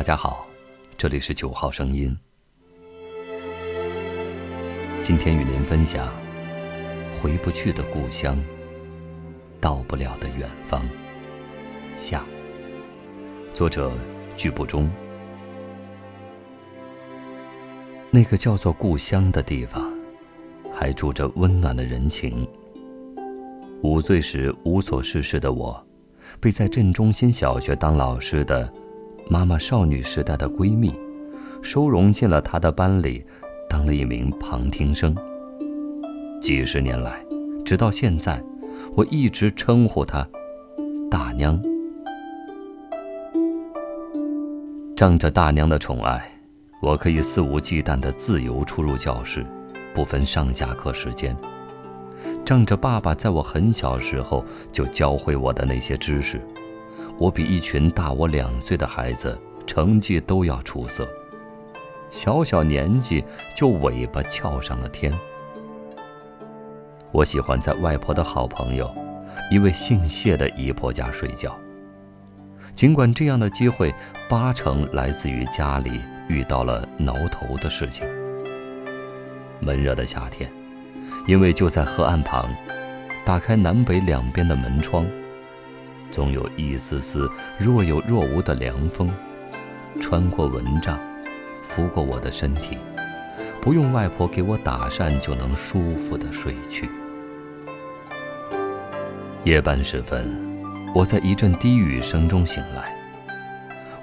大家好，这里是九号声音。今天与您分享《回不去的故乡，到不了的远方》下。作者：剧不中。那个叫做故乡的地方，还住着温暖的人情。五岁时无所事事的我，被在镇中心小学当老师的妈妈少女时代的闺蜜，收容进了她的班里，当了一名旁听生。几十年来，直到现在，我一直称呼她“大娘”。仗着大娘的宠爱，我可以肆无忌惮地自由出入教室，不分上下课时间。仗着爸爸在我很小时候就教会我的那些知识，我比一群大我两岁的孩子成绩都要出色。小小年纪就尾巴翘上了天。我喜欢在外婆的好朋友，一位姓谢的姨婆家睡觉。尽管这样的机会八成来自于家里遇到了挠头的事情。闷热的夏天。因为就在河岸旁，打开南北两边的门窗，总有一丝丝若有若无的凉风，穿过蚊帐，拂过我的身体，不用外婆给我打扇就能舒服的睡去。夜半时分，我在一阵低语声中醒来，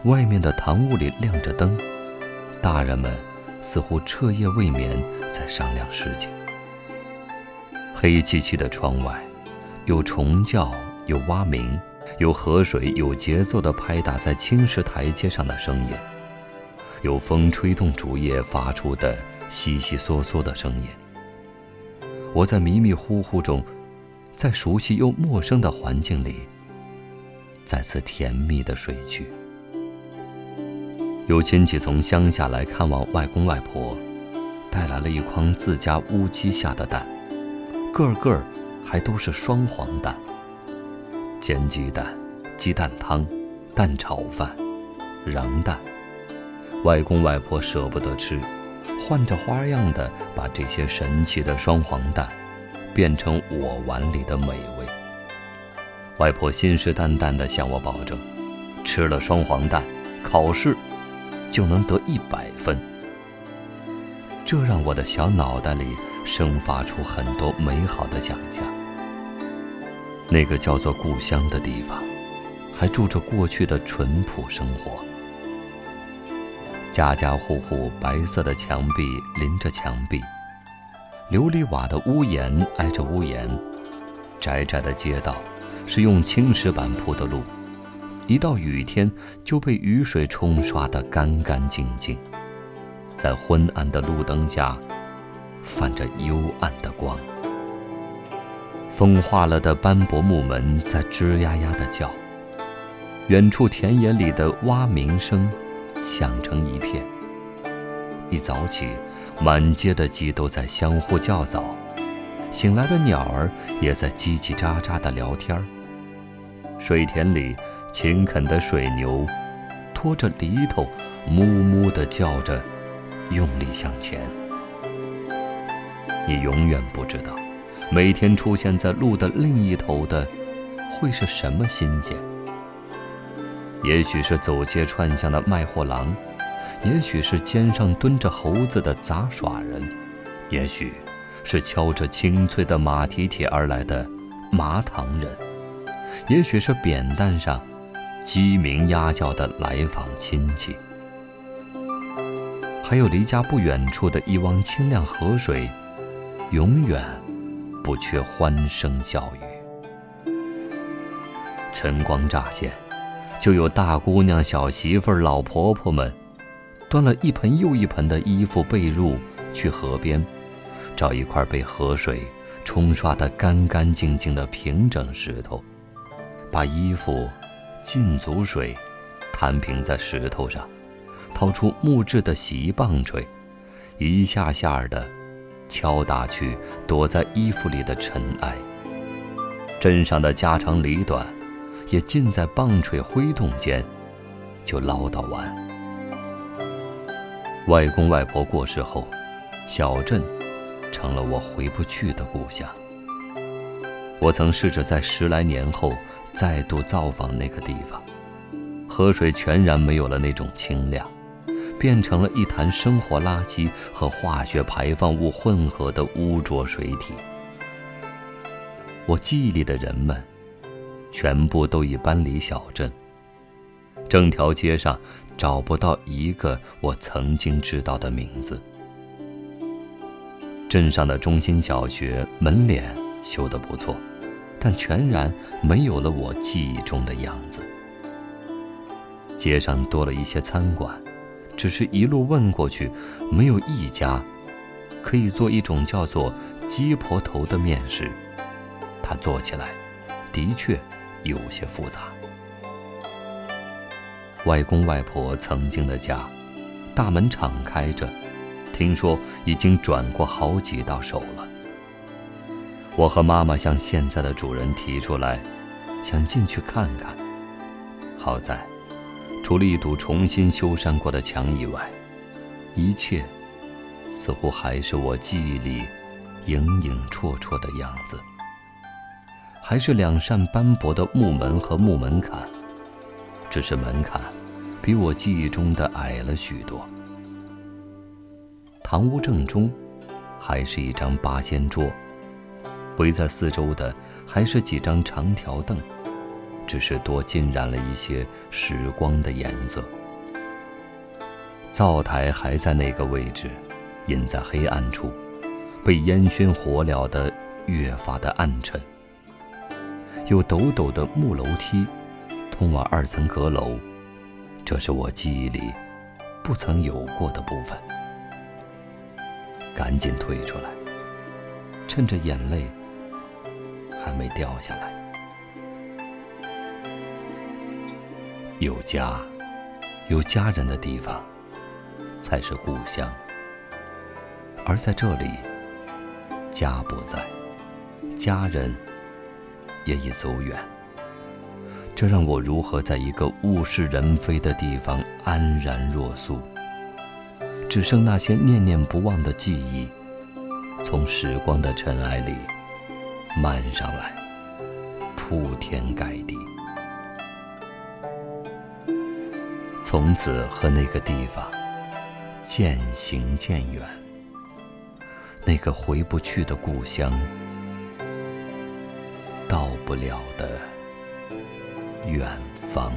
外面的堂屋里亮着灯，大人们似乎彻夜未眠，在商量事情。黑漆漆的窗外，有虫叫，有蛙鸣，有河水有节奏地拍打在青石台阶上的声音，有风吹动竹叶发出的悉悉嗦嗦的声音。我在迷迷糊糊中，在熟悉又陌生的环境里，再次甜蜜地睡去。有亲戚从乡下来看望外公外婆，带来了一筐自家乌鸡下的蛋。个个还都是双黄蛋，煎鸡蛋、鸡蛋汤、蛋炒饭、瓤蛋。外公外婆舍不得吃，换着花样的把这些神奇的双黄蛋变成我碗里的美味。外婆信誓旦旦地向我保证，吃了双黄蛋，考试就能得一百分。这让我的小脑袋里。生发出很多美好的想象。那个叫做故乡的地方，还住着过去的淳朴生活。家家户户白色的墙壁临着墙壁，琉璃瓦的屋檐挨着屋檐，窄窄的街道是用青石板铺的路，一到雨天就被雨水冲刷得干干净净。在昏暗的路灯下。泛着幽暗的光，风化了的斑驳木门在吱呀呀的叫，远处田野里的蛙鸣声响成一片。一早起，满街的鸡都在相互叫早，醒来的鸟儿也在叽叽喳喳的聊天儿。水田里勤恳的水牛，拖着犁头，哞哞地叫着，用力向前。你永远不知道，每天出现在路的另一头的，会是什么新鲜？也许是走街串巷的卖货郎，也许是肩上蹲着猴子的杂耍人，也许是敲着清脆的马蹄铁而来的麻糖人，也许是扁担上鸡鸣鸭叫的来访亲戚，还有离家不远处的一汪清亮河水。永远不缺欢声笑语。晨光乍现，就有大姑娘、小媳妇儿、老婆婆们，端了一盆又一盆的衣服被褥去河边，找一块被河水冲刷得干干净净的平整石头，把衣服浸足水，摊平在石头上，掏出木质的洗衣棒槌，一下下的。敲打去躲在衣服里的尘埃，镇上的家长里短，也尽在棒槌挥动间就唠叨完，外公外婆过世后，小镇成了我回不去的故乡。我曾试着在十来年后再度造访那个地方，河水全然没有了那种清亮，变成了一潭生活垃圾和化学排放物混合的污浊水体。我记忆里的人们，全部都已搬离小镇。整条街上找不到一个我曾经知道的名字。镇上的中心小学门脸修得不错，但全然没有了我记忆中的样子。街上多了一些餐馆，只是一路问过去，没有一家可以做一种叫做鸡婆头的面食。它做起来的确有些复杂。外公外婆曾经的家，大门敞开着，听说已经转过好几道手了。我和妈妈向现在的主人提出来，想进去看看。好在，除了一堵重新修缮过的墙以外，一切似乎还是我记忆里影影绰绰的样子，还是两扇斑驳的木门和木门槛，只是门槛。比我记忆中的矮了许多。堂屋正中，还是一张八仙桌，围在四周的还是几张长条凳，只是多浸染了一些时光的颜色。灶台还在那个位置，隐在黑暗处，被烟熏火燎的越发的暗沉。有陡陡的木楼梯，通往二层阁楼。这是我记忆里不曾有过的部分，赶紧退出来，趁着眼泪还没掉下来。有家，有家人的地方，才是故乡。而在这里，家不在，家人也已走远。这让我如何在一个物是人非的地方安然若素？只剩那些念念不忘的记忆，从时光的尘埃里漫上来，铺天盖地。从此和那个地方渐行渐远，那个回不去的故乡，到不了的。远方。